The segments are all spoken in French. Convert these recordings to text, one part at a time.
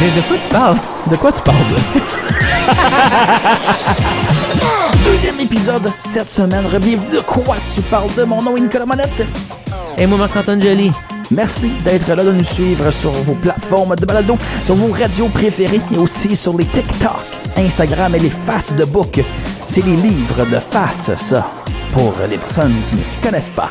De, de quoi tu parles? De quoi tu parles? Deuxième épisode cette semaine. Bienvenue de quoi tu parles? De mon nom Nicolas Monette. Et moi, Marc-Antoine Joly. Merci d'être là, de nous suivre sur vos plateformes de balado, sur vos radios préférées et aussi sur les TikTok, Instagram et les faces de book. C'est les livres de face, ça, pour les personnes qui ne s'y connaissent pas.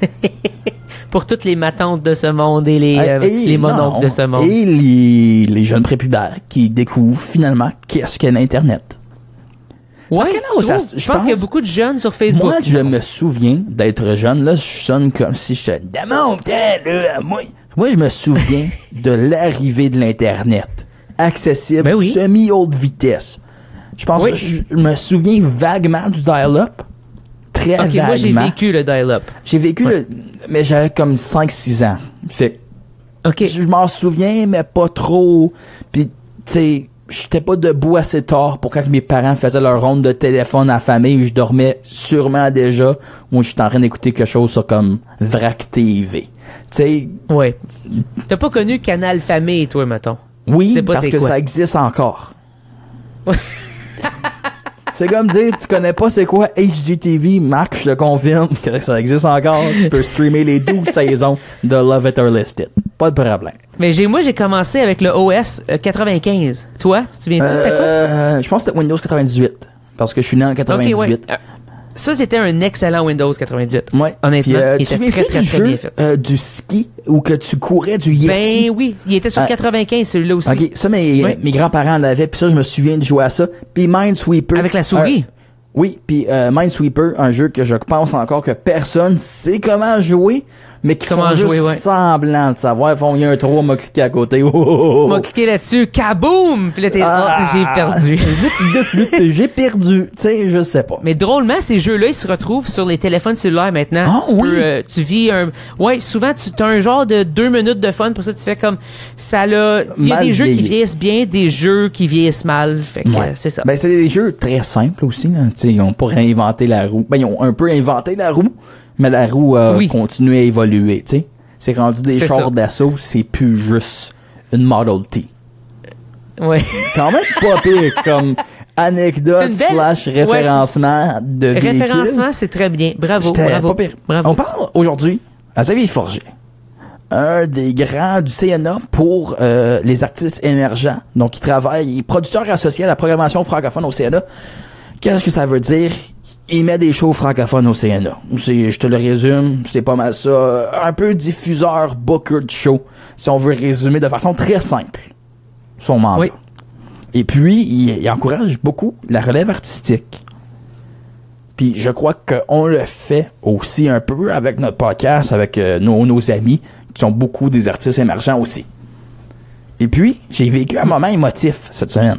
Pour toutes les matantes de ce monde et les, euh, Et- les mononcles non, de ce monde. Et les, les jeunes prépubères qui découvrent finalement qu'est-ce qu'est l'Internet. Ouais, Ça ça? je Je pense qu'il y a beaucoup de jeunes sur Facebook. Moi, je me souviens d'être jeune. Là, je sonne comme si j'étais dans mon temps, là. Moi, moi, je me souviens de l'arrivée de l'Internet. Accessible, Ben oui. semi-haute vitesse. Je pense Oui. que je me souviens vaguement du dial-up. Très Ok, moi, j'ai vaguement. vécu le dial-up. J'ai vécu, le- mais j'avais comme 5-6 ans. Fait que Ok. je m'en souviens, mais pas trop. Puis, tu sais, j'étais pas debout assez tard pour quand mes parents faisaient leur ronde de téléphone à la famille. Je dormais sûrement déjà. Ou j'étais en train d'écouter quelque chose sur comme Vrac TV. Tu sais, Ouais. T'as pas connu Canal Famille, toi, mettons? oui, parce que quoi? ça existe encore. C'est comme dire, tu connais pas c'est quoi HGTV, Marc, je te confirme que ça existe encore. Tu peux streamer les 12 saisons de Love It or List It. Pas de problème. Mais j'ai, moi, j'ai commencé avec le OS euh, 95. Toi, tu te souviens-tu, c'était quoi? Euh, je pense que c'était Windows 98. Parce que je suis né en 98. Ok, ouais. Euh, Ça, c'était un excellent Windows 98. Ouais. Honnêtement, Puis, euh, il était très, très, du très jeu, bien fait. euh, du ski ou que tu courais du Yeti? Ben oui, il était sur Ah. 95, celui-là aussi. Ok, ça mes, Ouais. mes grands-parents l'avaient, puis ça je me souviens de jouer à ça. Puis Minesweeper. Avec la souris? oui, puis euh, Minesweeper, un jeu que je pense encore que personne sait comment jouer, mais qui Comment font juste jouer, ouais. semblant de savoir. Ils font, il y a un 3, m'a cliqué à côté. Oh, oh, oh, On oh. m'a cliqué là-dessus, kaboum! Puis là, t'es, Ah, oh, j'ai perdu. J'ai perdu. Tu sais, je sais pas. Mais drôlement, ces jeux-là, ils se retrouvent sur les téléphones cellulaires maintenant. Ah, tu, oui? euh, tu vis un. Ouais, souvent, tu as un genre de deux minutes de fun. Pour ça, tu fais comme. Ça l'a. Il y a Mal des jeux qui vieilli. vieillissent bien, des jeux qui vieillissent mal. Fait que Ouais. c'est ça. Ben, c'est des jeux très simples aussi. Là. Tu sais, Ils ont pas réinventé la roue. Ben, ils ont un peu inventé la roue, mais la roue a Oui. continué à évoluer. tu sais. C'est rendu des chars d'assaut, c'est plus juste une Model T. Ouais. Quand même pas pire comme anecdote belle- slash référencement de véhicules. Référencement, c'est très bien. Bravo. Bravo. pas pire. Bravo. On parle aujourd'hui à Xavier Forger, un des grands du CNA pour euh, les artistes émergents. Donc, il travaille, il est producteur associé à la programmation francophone au CNA. Qu'est-ce que ça veut dire? Il met des shows francophones au CNA. Je te le résume, c'est pas mal ça. Un peu diffuseur, booker de show, si on veut résumer de façon très simple son mandat. Oui. Et puis, il, il encourage beaucoup la relève artistique. Puis je crois qu'on le fait aussi un peu avec notre podcast, avec euh, nos, nos amis, qui sont beaucoup des artistes émergents aussi. Et puis, j'ai vécu un moment émotif cette semaine.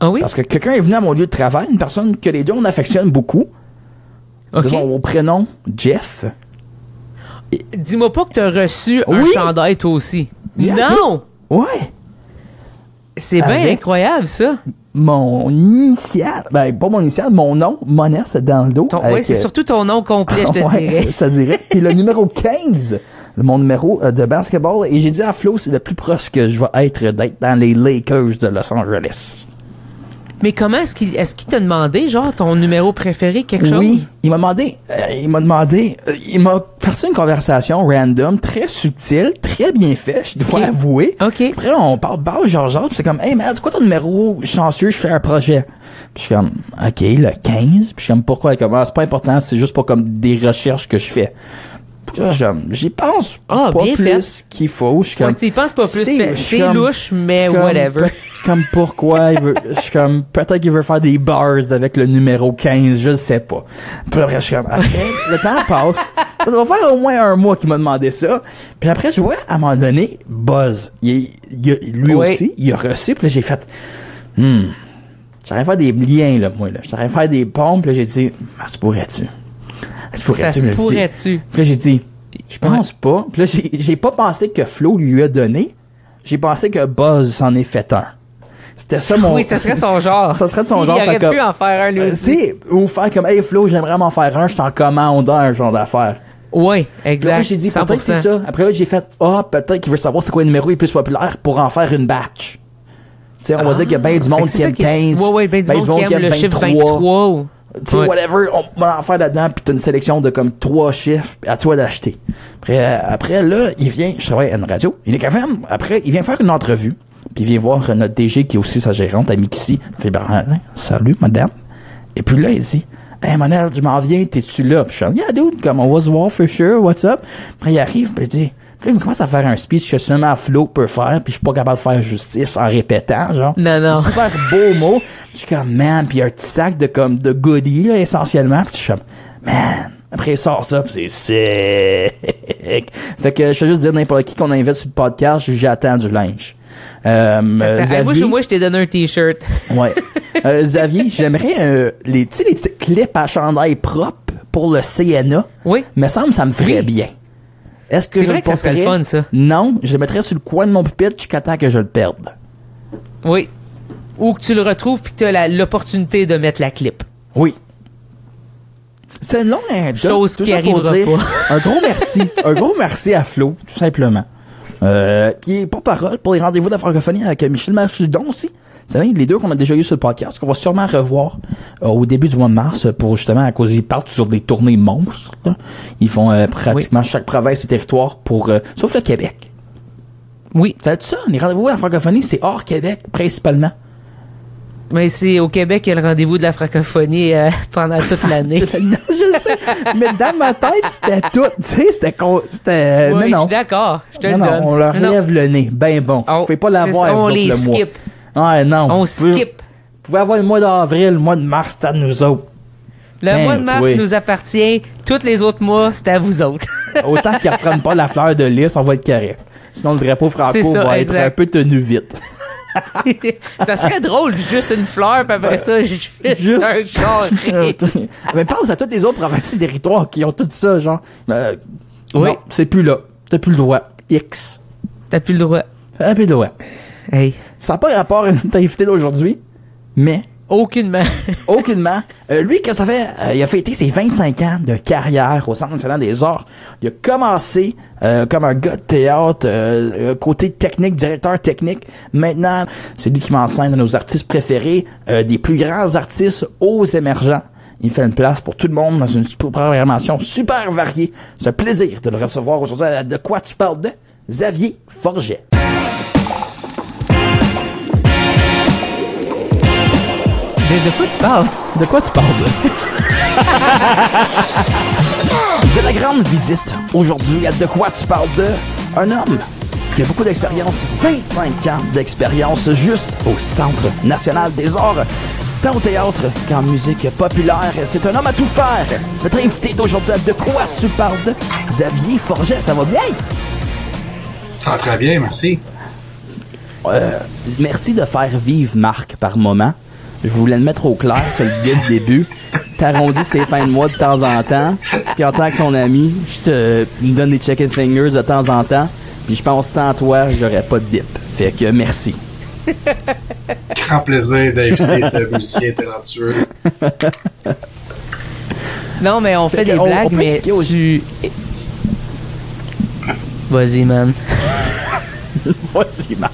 Ah oui? Parce que quelqu'un est venu à mon lieu de travail, une personne que les deux on affectionne beaucoup, OK. de son prénom Jeff. Dis-moi pas que t'as reçu un Oui. chandail, toi aussi. Yeah. Non! Ouais! C'est bien incroyable, ça. Mon initial, ben pas mon initial, mon nom, Monette dans le dos. Ouais, c'est euh, surtout ton nom complet, je te Ouais, dirais. je te dirais. Puis le numéro 15, mon numéro euh, de basketball. Et j'ai dit à Flo, c'est le plus proche que je vais être d'être dans les Lakers de Los Angeles. Mais comment est-ce qu'il est-ce qu'il t'a demandé, genre, ton numéro préféré, quelque chose? Oui, il m'a demandé, euh, il m'a demandé, euh, il m'a parti une conversation random, très subtile, très bien fait, je dois Ok. avouer. OK. Après, on parle, parle, genre, genre, c'est comme, hey man, c'est quoi ton numéro chanceux, je fais un projet? Puis je suis comme, ok, le 15. Puis je suis comme, pourquoi? Comme, ah, c'est pas important, c'est juste pour comme des recherches que je fais. J'y pense Ah, pas plus qu'il faut. Je suis comme, penses pas plus. c'est- louche, mais comme, whatever. Comme pourquoi il veut, je suis comme, peut-être qu'il veut faire des bars avec le numéro 15, je sais pas. Puis après, je suis comme, après, le temps passe. Ça va faire au moins un mois qu'il m'a demandé ça. Puis après, je vois, à un moment donné, Buzz, il, il lui aussi, il a reçu, puis j'ai fait, hmm, j'arrive à faire des liens, là, moi, là. J'arrive à faire des pompes, là, j'ai dit, ah, se pourrait-tu? Ah, Ça se pourrait-tu? Puis là, j'ai dit, je pense pas. Puis là, j'ai- pas pensé que Flo lui a donné. J'ai pensé que Buzz s'en est fait un. C'était ça mon. Oui, ça serait son genre. Ça serait de son Il genre. aurait fait pu comme- en faire un, lui Euh, aussi. ou faire comme, hey Flo, j'aimerais m'en faire un, je t'en commande un, genre Puis là, exact. j'ai dit, 100%. peut-être c'est ça. Après là, j'ai fait, ah, peut-être qu'il veut savoir c'est quoi le numéro le plus populaire pour en faire une batch. Tu sais, on va dire qu'il y a bien du Fait monde qui aime 15. Ouais, ouais, ben du monde qui aime le chiffre 23. ou- Tu sais, Ouais. whatever, on va en faire là-dedans, puis t'as une sélection de comme trois chiffres, à toi d'acheter. Après, euh, après, là, il vient, je travaille à une radio, il est quand même, après, il vient faire une entrevue, puis il vient voir notre DG qui est aussi sa gérante. Il fait, ben, hein, salut, madame. Et puis là, il dit, Hey, Manel, je m'en viens, t'es-tu là? Puis je suis yeah, dude, comme on va se voir, for sure, what's up? Puis il arrive, puis il dit, puis là, il commence à faire un speech que seulement Flo peut faire, puis je suis pas capable de faire justice en répétant, genre. Non, non. Super beau mot. Puis je suis comme, man, puis il y a un petit sac de comme, de goodies, là, essentiellement. Puis je suis comme, man. Après, il sort ça, puis c'est sick. fait que je vais juste dire n'importe qui qu'on invite sur le podcast, j'attends du linge. Euh, moi, Xavier- je- moi, je t'ai donné un t-shirt. Ouais. Euh, Xavier, j'aimerais euh, les, tu sais, les petits clips à chandail propre pour le CNA. Oui. Me semble ça me ferait Oui. bien. Est-ce que je vrai le que ça serait le porterais? fun, ça. Non, je le mettrais sur le coin de mon pupitre jusqu'à temps que je le perde. Oui. Ou que tu le retrouves puis que tu as l'opportunité de mettre la clip. Oui. C'est une longue anecdote, Chose qui ça pour arrivera dire pas. un gros merci. un gros merci à Flo, tout simplement. Euh, qui est porte-parole pour les rendez-vous de la francophonie avec Michel Marchildon aussi. C'est l'un des deux qu'on a déjà eu sur le podcast, qu'on va sûrement revoir euh, au début du mois de mars pour justement, à cause ils partent sur des tournées monstres. là. Ils font euh, pratiquement chaque province et territoire pour, euh, sauf le Québec. Oui. Ça ça, les rendez-vous de la francophonie, c'est hors Québec, principalement. Mais c'est au Québec qu'il y a le rendez-vous de la francophonie euh, pendant toute l'année. non, je sais, mais dans ma tête, c'était tout, tu sais, c'était, con- c'était, Oui, mais je non. suis d'accord. Je te Non, le non, on leur Non, lève le nez. Ben bon. On- Vous pouvez pas l'avoir, on les le mois. skip. Ouais, non. On Vous skip. Vous pouvez avoir le mois d'avril, le mois de mars, c'est à nous autres. Le Hein, mois de mars oui. nous appartient. Tous les autres mois, c'est à vous autres. Autant qu'ils reprennent pas la fleur de lys, on va être correct. Sinon, le drapeau franco ça, va être un peu tenu vite. ça serait drôle, juste une fleur, puis après ça, juste, Juste. un carré. Mais pense à toutes les autres provinces et territoires qui ont tout ça, genre. Euh, Oui. C'est plus là. T'as plus le droit. X. T'as plus le droit. T'as plus le droit. Hey, Ça n'a pas rapport à notre invité d'aujourd'hui, mais aucunement. Aucunement. Euh, lui, que ça fait, euh, il a fêté ses 25 ans de carrière au Centre national des arts. Il a commencé euh, comme un gars de théâtre, euh, euh, côté technique, directeur technique. Maintenant, c'est lui qui m'enseigne nos artistes préférés, euh, des plus grands artistes aux émergents. Il fait une place pour tout le monde dans une programmation super variée. C'est un plaisir de le recevoir aujourd'hui. De quoi tu parles de? Xavier Forget. De, de quoi tu parles? De quoi tu parles? de la grande visite. Aujourd'hui, à De quoi tu parles de? Un homme qui a beaucoup d'expérience, 25 ans d'expérience juste au Centre national des arts, tant au théâtre qu'en musique populaire. C'est un homme à tout faire. Notre invité d'aujourd'hui à De quoi tu parles de? Xavier Forget, ça va bien? Ça va très bien, merci. Euh, merci de faire vivre Marc par moment. Je voulais le mettre au clair sur le dès le début. T'arrondis ses fins de mois de temps en temps. Puis en tant que son ami, je te il me donne des chicken fingers de temps en temps. Puis je pense sans toi, j'aurais pas de dip. Fait que merci. Grand plaisir d'inviter ce musicien talentueux. Non, mais on fait, des on- blagues, on mais tu... Vas-y, man. Voici Marc.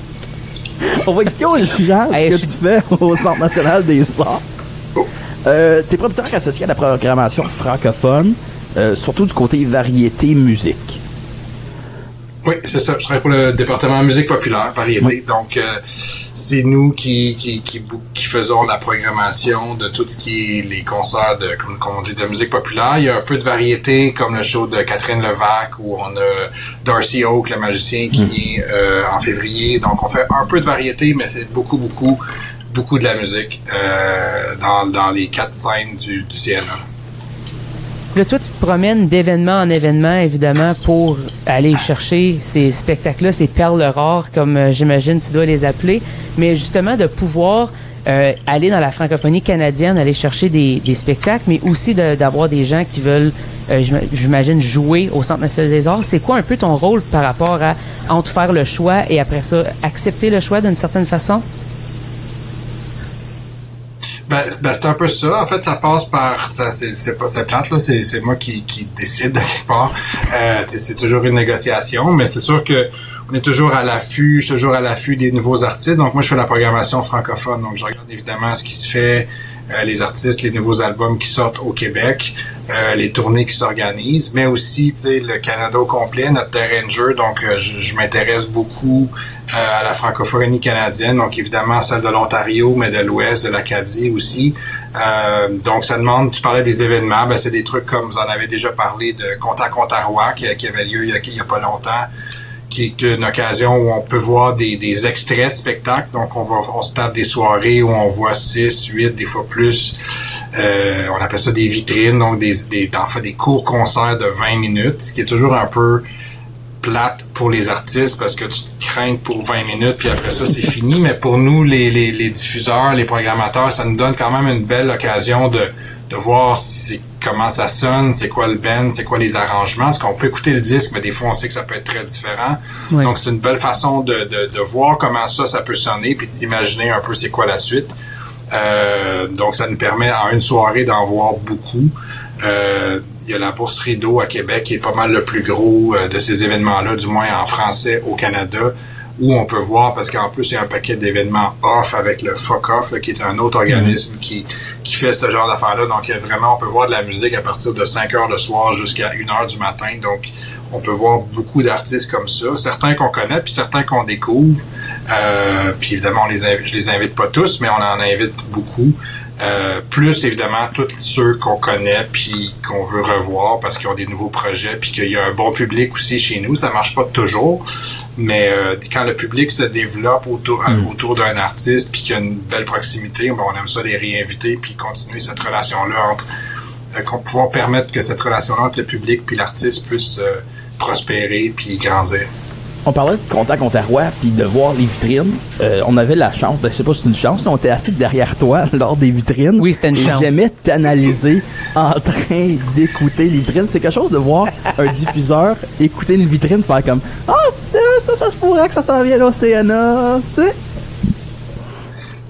On va expliquer aux gens Hey, ce que je tu fais au Centre national des arts. Euh, T'es producteur associé à la programmation francophone, euh, surtout du côté variété musique. Oui, c'est ça. Je travaille pour le département musique populaire, variété. Oui. Donc, euh, c'est nous qui, qui, qui, qui faisons la programmation de tout ce qui est les concerts de, comme, comme on dit, de musique populaire. Il y a un peu de variété, comme le show de Catherine Levac, où on a Darcy Oak, le magicien, qui vient euh, en février. Donc, on fait un peu de variété, mais c'est beaucoup, beaucoup, beaucoup de la musique euh, dans, dans les quatre scènes du, du CNA. Là, toi, tu te promènes d'événement en événement, évidemment, pour aller chercher ces spectacles-là, ces perles rares, comme euh, j'imagine tu dois les appeler. Mais justement, de pouvoir euh, aller dans la francophonie canadienne, aller chercher des, spectacles, mais aussi d'avoir des gens qui veulent, euh, j'im- j'imagine, jouer au Centre national des arts. C'est quoi un peu ton rôle par rapport à entre faire le choix et après ça, accepter le choix d'une certaine façon? Ben, ben, c'est un peu ça. En fait, ça passe par ça. C'est, pas c'est plate là. C'est, moi qui, qui décide de quelque part. Euh, c'est toujours une négociation, mais c'est sûr que on est toujours à l'affût. Je suis toujours à l'affût des nouveaux artistes. Donc moi, je fais la programmation francophone. Donc je regarde évidemment ce qui se fait, euh, les artistes, les nouveaux albums qui sortent au Québec, euh, les tournées qui s'organisent, mais aussi, le Canada au complet, notre terrain de jeu. Donc euh, je, je m'intéresse beaucoup à la francophonie canadienne, donc évidemment celle de l'Ontario, mais de l'Ouest, de l'Acadie aussi. Euh, donc ça demande, tu parlais des événements, ben c'est des trucs comme vous en avez déjà parlé de Contact Ontario qui, qui avait lieu il y, a, a pas longtemps qui est une occasion où on peut voir des, des extraits de spectacles. Donc, on va on se tape des soirées où on voit 6, 8, des fois plus. Euh, on appelle ça des vitrines, donc des, des, en fait, des courts concerts de 20 minutes, ce qui est toujours un peu plate pour les artistes parce que tu te crains pour 20 minutes puis après ça c'est fini mais pour nous les, les, les, diffuseurs les programmateurs ça nous donne quand même une belle occasion de, de voir si, comment ça sonne c'est quoi le band c'est quoi les arrangements. Parce qu'on peut écouter le disque mais des fois on sait que ça peut être très différent. Ouais. donc c'est une belle façon de, de, de voir comment ça ça peut sonner puis de s'imaginer un peu c'est quoi la suite. Euh, donc ça nous permet en une soirée d'en voir beaucoup. Euh, il y a la bourse Rideau à Québec qui est pas mal le plus gros euh, de ces événements-là, du moins en français au Canada, où on peut voir, parce qu'en plus, il y a un paquet d'événements off avec le Fuck Off, là, qui est un autre organisme qui, qui fait ce genre d'affaires-là. Donc, il y a vraiment, on peut voir de la musique à partir de 5 heures le soir jusqu'à 1 heure du matin. Donc, on peut voir beaucoup d'artistes comme ça, certains qu'on connaît, puis certains qu'on découvre. Euh, puis évidemment, on les je les invite pas tous, mais on en invite beaucoup. Euh, plus évidemment tous ceux qu'on connaît puis qu'on veut revoir parce qu'ils ont des nouveaux projets puis qu'il y a un bon public aussi chez nous ça marche pas toujours mais euh, quand le public se développe autour autour d'un artiste puis qu'il y a une belle proximité ben, on aime ça les réinviter puis continuer cette relation là entre euh, qu'on pouvoir permettre que cette relation là entre le public puis l'artiste puisse euh, prospérer puis grandir On parlait de Contact Ontario puis de voir les vitrines. Euh, on avait la chance, je sais pas si c'est une chance, mais on était assis derrière toi lors des vitrines. Oui, c'était une et chance. J'aimais t'analyser en train d'écouter les vitrines. C'est quelque chose de voir un diffuseur écouter une vitrine faire comme Ah, tu sais, ça, ça se pourrait que ça s'en vienne à l'Océana. Tu sais.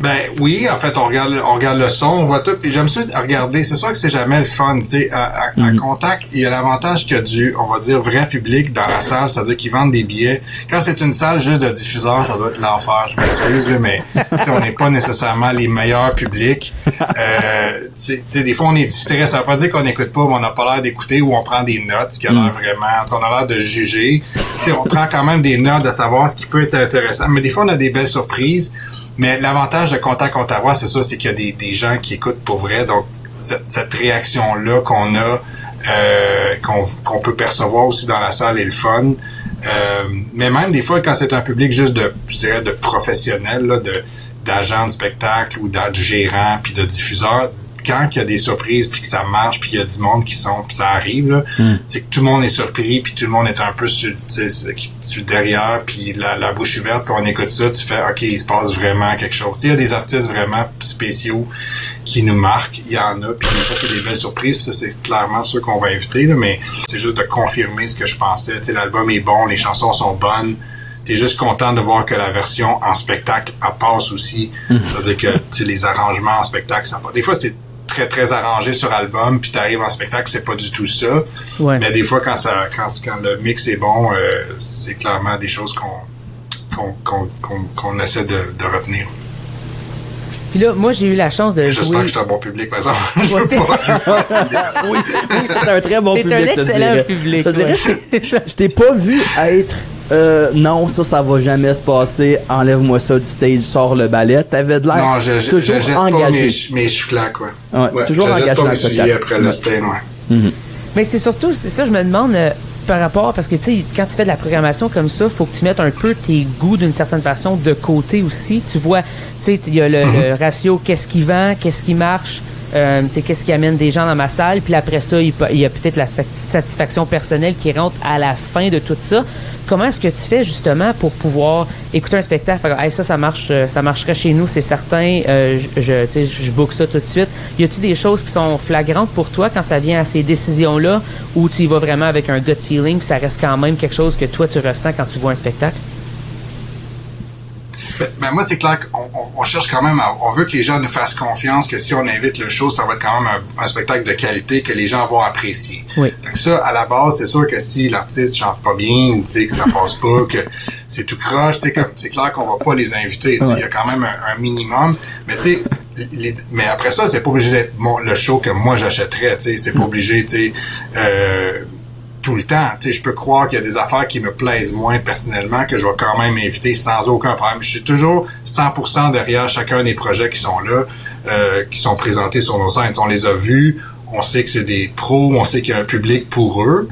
Ben oui, en fait, on regarde, on regarde le son, on voit tout. Puis j'aime ça regarder. C'est sûr que c'est jamais le fun, tu sais. À, à- à contact, il y a l'avantage qu'il y a du, on va dire, vrai public dans la salle, c'est-à-dire qu'ils vendent des billets. Quand c'est une salle juste de diffuseurs, ça doit être l'enfer. Je m'excuse, là, mais tu sais, on n'est pas nécessairement les meilleurs publics. Euh, tu sais- des fois, on est distrait. Ça veut pas dire qu'on n'écoute pas, mais on n'a pas l'air d'écouter ou on prend des notes, ce qui a l'air vraiment, tu sais, on a l'air de juger. Tu sais, on prend quand même des notes de savoir ce qui peut être intéressant. Mais des fois, on a des belles surprises. Mais l'avantage de Contact Ottawa, c'est ça, c'est qu'il y a des, gens qui écoutent pour vrai. Donc, cette, réaction-là qu'on a, euh, qu'on peut percevoir aussi dans la salle est le fun. Euh, mais même des fois, quand c'est un public juste de, je dirais, de professionnels, de d'agents de spectacle ou de gérants puis de diffuseurs, quand il y a des surprises puis que ça marche puis qu'il y a du monde qui sont puis ça arrive là, c'est que tout le monde est surpris puis tout le monde est un peu sur, sur derrière puis la, la bouche ouverte quand on écoute ça, tu fais ok il se passe vraiment quelque chose. Il y a des artistes vraiment spéciaux qui nous marquent, il y en a puis des fois c'est des belles surprises puis ça c'est clairement ceux qu'on va inviter là, mais c'est juste de confirmer ce que je pensais. Tu sais, l'album est bon, les chansons sont bonnes t'es juste content de voir que la version en spectacle elle passe aussi. C'est-à-dire que les arrangements en spectacle, ça passe. Des fois, c'est très très arrangé sur album, puis t'arrives en spectacle, c'est pas du tout ça. Ouais. Mais des fois, quand ça, quand, quand le mix est bon, euh, c'est clairement des choses qu'on qu'on qu'on essaie de, de retenir. Puis là, moi, j'ai eu la chance de J'espère jouer. que je suis un bon public, par exemple. Ouais, Je veux pas intimider personne. Oui, t'es un très bon public. un je te excellent dirais. public, Je te dirais, ouais. je t'ai- pas vu être. euh, non, ça, ça va jamais se passer. Enlève-moi ça du stage, sors le ballet. T'avais de l'air Non, je, je, toujours je jette engagé. pas mes, mes cheveux quoi. Ouais, toujours je jette engagé dans le après le Ouais. stain, ouais. Mais c'est surtout, c'est ça, je me demande euh, par rapport, parce que tu sais, quand tu fais de la programmation comme ça, faut que tu mettes un peu tes goûts d'une certaine façon de côté aussi. Tu vois, tu sais, il y a le, le ratio qu'est-ce qui vend, qu'est-ce qui marche, euh, qu'est-ce qui amène des gens dans ma salle, puis après ça, il y a peut-être la sat- satisfaction personnelle qui rentre à la fin de tout ça. Comment est-ce que tu fais justement pour pouvoir écouter un spectacle, ça, ça marche, euh, ça marcherait chez nous, c'est certain, euh, je, je, book ça tout de suite. Y a-t-il des choses qui sont flagrantes pour toi quand ça vient à ces décisions-là, ou tu y vas vraiment avec un gut feeling, puis ça reste quand même quelque chose que toi tu ressens quand tu vois un spectacle? Ben, moi, c'est clair qu'on on, cherche quand même, on veut que les gens nous fassent confiance que si on invite le show, ça va être quand même un, spectacle de qualité que les gens vont apprécier. Oui. ça, à la base, c'est sûr que si l'artiste chante pas bien ou que ça passe pas, que c'est tout croche, c'est comme c'est clair qu'on va pas les inviter. Il y a quand même un, minimum. Mais tu sais, mais après ça, c'est pas obligé d'être le show que moi j'achèterais. C'est pas obligé, tu sais. Euh, tout le temps. Tu sais, je peux croire qu'il y a des affaires qui me plaisent moins personnellement que je vais quand même inviter sans aucun problème. Je suis toujours 100% derrière chacun des projets qui sont là, euh, qui sont présentés sur nos sites. On les a vus, on sait que c'est des pros, on sait qu'il y a un public pour eux.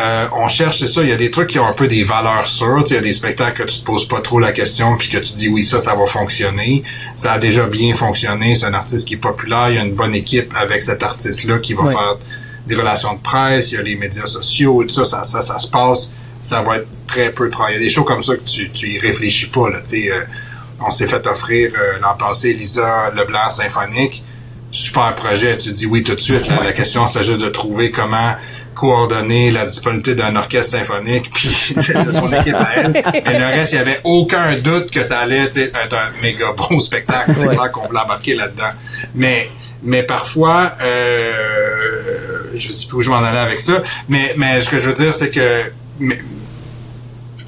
Euh, on cherche, c'est ça, il y a des trucs qui ont un peu des valeurs sûres. Il y a des spectacles que tu te poses pas trop la question puis que tu dis oui, ça, ça va fonctionner. Ça a déjà bien fonctionné. C'est un artiste qui est populaire. Il y a une bonne équipe avec cet artiste-là qui va faire des relations de presse, il y a les médias sociaux et tout ça, ça, ça, ça se passe, ça va être très peu de travail. Il y a des shows comme ça que tu, tu y réfléchis pas, là, tu sais. Euh, on s'est fait offrir euh, l'an passé Lisa Leblanc Symphonique. Super projet, tu dis oui tout de suite. la question, c'est juste de trouver comment coordonner la disponibilité d'un orchestre symphonique puis de son équipe à elle. Et le reste, il y avait aucun doute que ça allait être un méga bon spectacle. C'est clair qu'on voulait embarquer là-dedans. Mais mais parfois, euh, je sais plus où je m'en allais avec ça, mais, mais ce que je veux dire, c'est que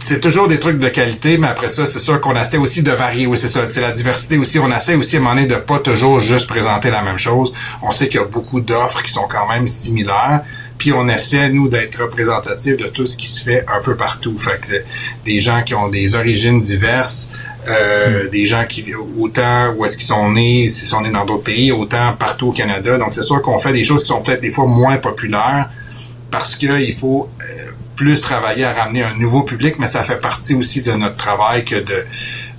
c'est toujours des trucs de qualité, mais après ça, c'est sûr qu'on essaie aussi de varier. Oui, c'est ça, c'est la diversité aussi. On essaie aussi à un moment donné de pas toujours juste présenter la même chose. On sait qu'il y a beaucoup d'offres qui sont quand même similaires, puis on essaie, nous, d'être représentatifs de tout ce qui se fait un peu partout. Fait que des gens qui ont des origines diverses, euh, des gens qui autant où est-ce qu'ils sont nés, s'ils sont nés dans d'autres pays, autant partout au Canada. Donc c'est sûr qu'on fait des choses qui sont peut-être des fois moins populaires parce qu'il faut euh, plus travailler à ramener un nouveau public, mais ça fait partie aussi de notre travail que de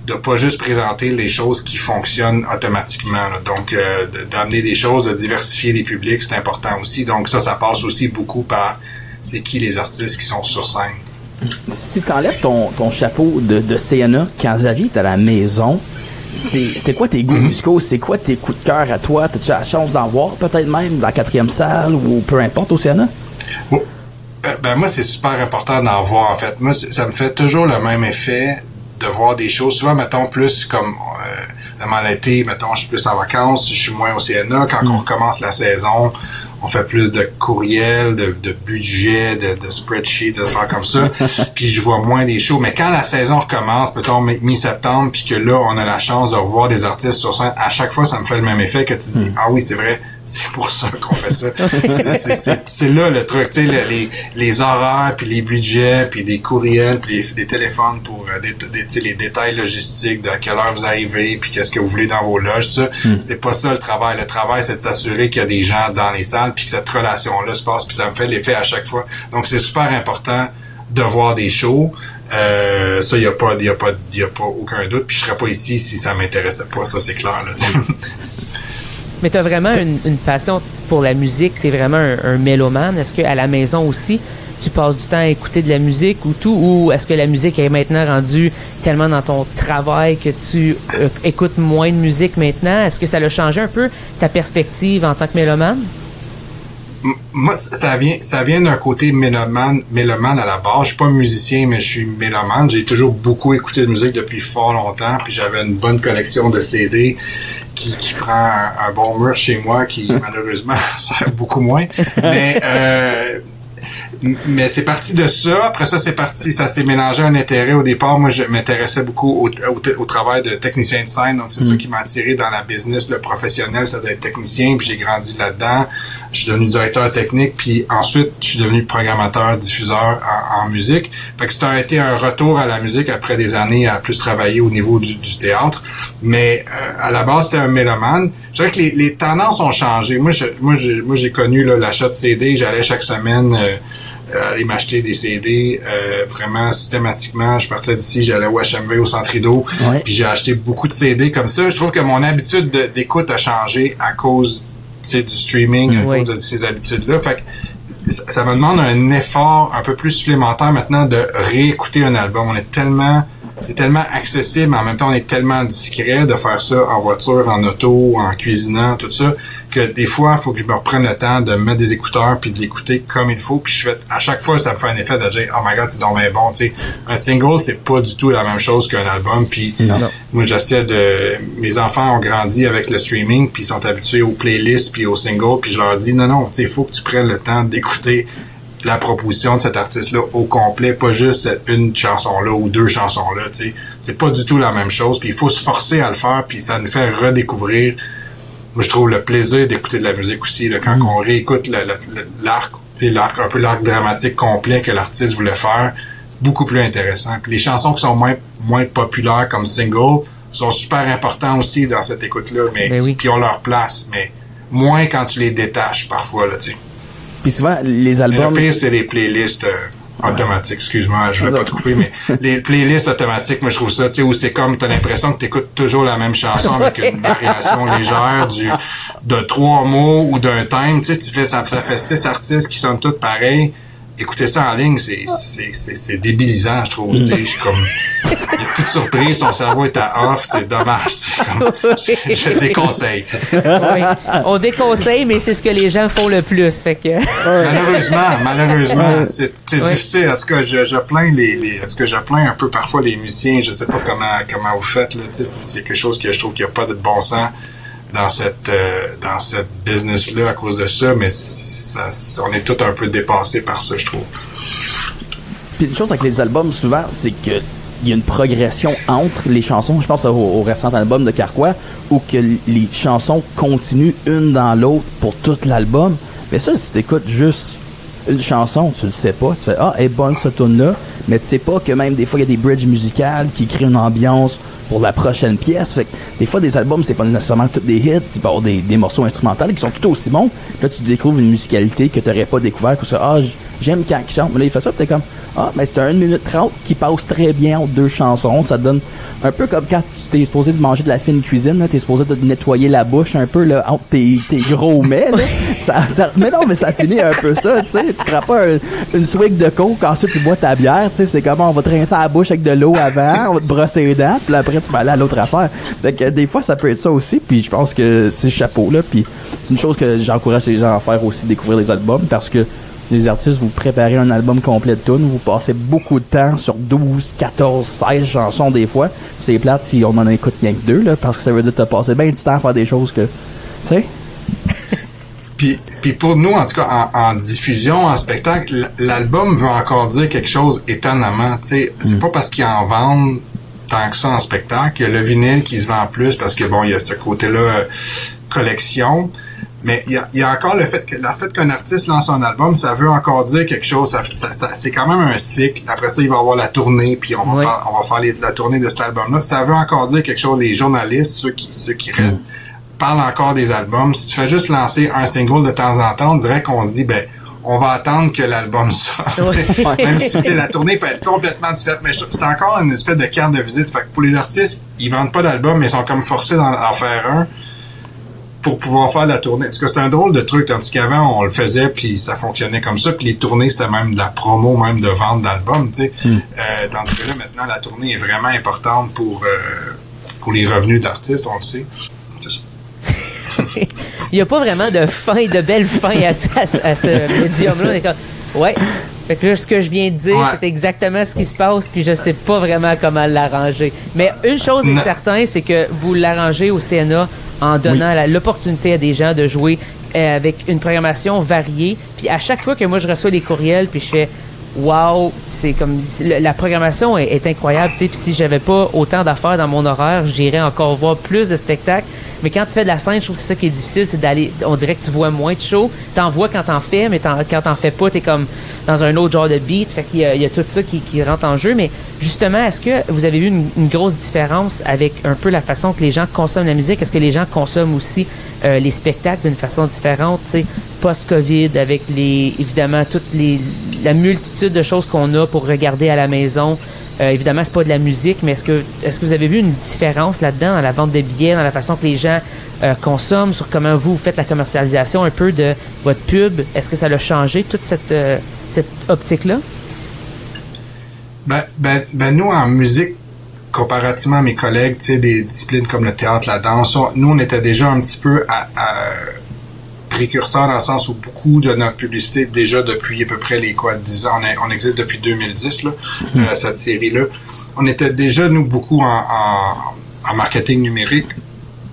de pas juste présenter les choses qui fonctionnent automatiquement. Donc euh, d'amener des choses, de diversifier les publics, c'est important aussi. Donc ça, ça passe aussi beaucoup par c'est qui les artistes qui sont sur scène. Si tu enlèves ton, ton chapeau de, de CNA, quand Xavier est à la maison, c'est quoi tes goûts mhm. musicaux? C'est quoi tes coups de cœur à toi? As-tu la chance d'en voir peut-être même dans la quatrième salle ou peu importe au CNA? Oh, ben, moi, c'est super important d'en voir en fait. Moi, ça me fait toujours le même effet de voir des choses. Souvent, mettons, plus comme euh, l'été, mettons, je suis plus en vacances, je suis moins au CNA. Quand mm. on recommence la saison, on fait plus de courriels, de, de budget, de, de spreadsheet, de faire comme ça. puis je vois moins des shows. Mais quand la saison recommence, peut-être mi-septembre, puis que là, on a la chance de revoir des artistes sur scène, à chaque fois, ça me fait le même effet que tu dis, mm. ah oui, c'est vrai, c'est pour ça qu'on fait ça. c'est là le truc, tu sais, les, les horaires, puis les budgets, puis des courriels, puis des téléphones pour euh, des, des les détails logistiques de à quelle heure vous arrivez, puis qu'est-ce que vous voulez dans vos loges, ça. Hmm. C'est pas ça le travail. Le travail, c'est de s'assurer qu'il y a des gens dans les salles, puis que cette relation-là se passe, puis ça me fait l'effet à chaque fois. Donc, c'est super important de voir des shows. Euh, ça, il n'y a, pas, y a, pas, y a pas aucun doute. Puis je serais pas ici si ça m'intéressait pas, ça c'est clair. Là, Mais tu as vraiment une, passion pour la musique, tu es vraiment un, mélomane. Est-ce qu'à la maison aussi, tu passes du temps à écouter de la musique ou tout, ou est-ce que la musique est maintenant rendue tellement dans ton travail que tu euh, écoutes moins de musique maintenant? Est-ce que ça a changé un peu ta perspective en tant que mélomane? Moi, ça vient, ça vient d'un côté mélomane, mélomane à la base. Je suis pas musicien, mais je suis mélomane. J'ai toujours beaucoup écouté de musique depuis fort longtemps, puis j'avais une bonne collection de CD qui, prend un, bon mur chez moi qui malheureusement sert beaucoup moins. Mais euh, mais c'est parti de ça. Après ça, c'est parti, ça s'est mélangé un intérêt. Au départ, moi, je m'intéressais beaucoup au, au, travail de technicien de scène. Donc, c'est ça mm. qui m'a attiré dans la business, le professionnel, c'est d'être technicien. Puis j'ai grandi là-dedans. Je suis devenu directeur technique. Puis ensuite, je suis devenu programmateur, diffuseur en, musique. Fait que ça a été un retour à la musique après des années à plus travailler au niveau du, théâtre. Mais euh, à la base, c'était un mélomane. Je dirais que les, les tendances ont changé. Moi, je, moi, j'ai, moi, j'ai connu l'achat de CD. J'allais chaque semaine... Euh, aller m'acheter des CD euh, vraiment systématiquement. Je partais d'ici, j'allais au HMV, au Centre puis j'ai acheté beaucoup de CD comme ça. Je trouve que mon habitude d'écoute a changé à cause du streaming, à cause de ces habitudes-là. Fait que ça me demande un effort un peu plus supplémentaire maintenant de réécouter un album. On est tellement c'est tellement accessible, mais en même temps, on est tellement discret de faire ça en voiture, en auto, en cuisinant, tout ça, que des fois, il faut que je me reprenne le temps de mettre des écouteurs puis de l'écouter comme il faut. Puis je fais, à chaque fois, ça me fait un effet de dire, oh my god, c'est donc bien bon. Tu sais, un single, c'est pas du tout la même chose qu'un album. Puis moi, j'essaie de, mes enfants ont grandi avec le streaming puis ils sont habitués aux playlists puis aux singles. Puis je leur dis, non, non, tu sais, il faut que tu prennes le temps d'écouter la proposition de cet artiste-là au complet, pas juste une chanson-là ou deux chansons-là, tu sais. C'est pas du tout la même chose, puis il faut se forcer à le faire, puis ça nous fait redécouvrir moi je trouve le plaisir d'écouter de la musique aussi là, quand mm. on réécoute l'arc l'arc un peu l'arc dramatique complet que l'artiste voulait faire c'est beaucoup plus intéressant. Puis les chansons qui sont moins moins populaires comme single sont super importants aussi dans cette écoute là mais, ben puis ont leur place mais moins quand tu les détaches parfois là tu sais. Puis souvent les albums mais le pire c'est les playlists euh, automatique, excuse-moi, je vais pas te couper, mais les playlists automatiques, moi je trouve ça, tu sais, où c'est comme t'as l'impression que t'écoutes toujours la même chanson avec une variation légère du de trois mots ou d'un thème, tu sais, tu fais ça, ça fait six artistes qui sont tous pareils écouter ça en ligne, c'est, c'est, c'est, débilisant, je trouve. Je suis comme, il y a plus de surprise, son cerveau est à off, c'est dommage. Comme, je, je, déconseille. Oui. On déconseille, mais c'est ce que les gens font le plus, fait que. malheureusement, malheureusement, c'est, c'est difficile. En tout cas, je, je plains les, les, en tout cas, je plains un peu parfois les musiciens. Je sais pas comment, comment vous faites là. Sais, c'est quelque chose que je trouve qu'il n'y a pas de bon sens dans cette euh, dans cette business là à cause de ça mais ça, on est tout un peu dépassé par ça je trouve. Puis une chose avec les albums souvent c'est que il y a une progression entre les chansons. Je pense au, récent album de Carquois où que les chansons continuent une dans l'autre pour tout l'album. Mais ça si t'écoutes juste une chanson tu le sais pas. Tu fais ah elle est bonne cette tune là mais tu sais pas que même des fois il y a des bridges musicales qui créent une ambiance pour la prochaine pièce. Fait que des fois, des albums, c'est pas nécessairement tous des hits. Tu peux avoir des, morceaux instrumentaux qui sont tout aussi bons. Là, tu découvres une musicalité que tu n'aurais pas découvert. Que ça, ah, j'aime quand il chante. Mais là, il fait ça, t'es comme, ah, mais c'est un 1 minute 30 qui passe très bien entre deux chansons. Ça donne un peu comme quand tu t'es supposé de manger de la fine cuisine, tu es supposé de nettoyer la bouche un peu, là, entre tes, tes gros mets, ça, ça, mais non, mais ça finit un peu ça, tu sais. Tu prends pas une swig de coke, ensuite tu bois ta bière, tu sais. C'est comme, on va te rincer la bouche avec de l'eau avant, on va te brosser les dents, puis après, tu vas aller à l'autre affaire. Fait que des fois, ça peut être ça aussi, puis je pense que c'est chapeau, là. Puis c'est une chose que j'encourage les gens à faire aussi, découvrir les albums, parce que les artistes, vous préparez un album complet de tunes, vous passez beaucoup de temps sur 12, 14, 16 chansons des fois. C'est plate si on en écoute rien que deux, là, parce que ça veut dire que t'as passé bien du temps à faire des choses que, tu sais? puis, puis pour nous, en tout cas, en, diffusion, en spectacle, l'album veut encore dire quelque chose étonnamment. Tu sais, c'est mm. pas parce qu'ils en vendent tant que ça en spectacle. Il y a le vinyle qui se vend plus parce que bon, il y a ce côté-là euh, collection. Mais il y a, encore le fait que le fait qu'un artiste lance un album, ça veut encore dire quelque chose. Ça, ça, c'est quand même un cycle. Après ça, il va y avoir la tournée, puis on va, on va faire la tournée de cet album-là. Ça veut encore dire quelque chose. Les journalistes, ceux qui, ceux qui restent, parlent encore des albums. Si tu fais juste lancer un single de temps en temps, on dirait qu'on se dit, ben, on va attendre que l'album sorte. Même si la tournée peut être complètement différente. Mais c'est encore une espèce de carte de visite. Fait que pour les artistes, ils vendent pas d'album, mais ils sont comme forcés d'en faire un pour pouvoir faire la tournée. Parce que c'est un drôle de truc, tandis qu'avant, on le faisait, puis ça fonctionnait comme ça, puis les tournées, c'était même de la promo, même de vente d'albums, tu sais. Hmm. Euh, tandis que là, maintenant, la tournée est vraiment importante pour, euh, pour les revenus d'artistes, on le sait. C'est ça. Il n'y a pas vraiment de fin, de belle fin à, ce médium-là. ouais. Fait que là, ce que je viens de dire, c'est exactement ce qui se passe, puis je sais pas vraiment comment l'arranger. Mais une chose est certaine, c'est que vous l'arrangez au CNA en donnant l'opportunité à des gens de jouer euh, avec une programmation variée. Puis à chaque fois que moi je reçois des courriels, puis je fais Wow, c'est comme la programmation est, incroyable. Puis si j'avais pas autant d'affaires dans mon horaire, j'irais encore voir plus de spectacles. Mais quand tu fais de la scène, je trouve que c'est ça qui est difficile, c'est d'aller. On dirait que tu vois moins de shows. T'en vois quand t'en fais, mais quand t'en fais pas, t'es comme dans un autre genre de beat. Fait qu'il y, a tout ça qui, rentre en jeu. Mais justement, est-ce que vous avez vu une, grosse différence avec un peu la façon que les gens consomment la musique? Est-ce que les gens consomment aussi euh, les spectacles d'une façon différente, post-Covid, avec les évidemment toute les la multitude de choses qu'on a pour regarder à la maison? Euh, évidemment, c'est pas de la musique, mais est-ce que est-ce que vous avez vu une différence là-dedans dans la vente de billets, dans la façon que les gens euh, consomment, sur comment vous, faites la commercialisation un peu de votre pub? Est-ce que ça a changé toute cette euh, cette optique-là? Ben, ben, ben, nous en musique, comparativement à mes collègues, des disciplines comme le théâtre, la danse, nous on était déjà un petit peu à, précurseur dans le sens où beaucoup de notre publicité, déjà depuis à peu près les quoi, 10 ans, on, on existe depuis 2010, là, euh, cette série-là. On était déjà, nous, beaucoup en, en, en marketing numérique.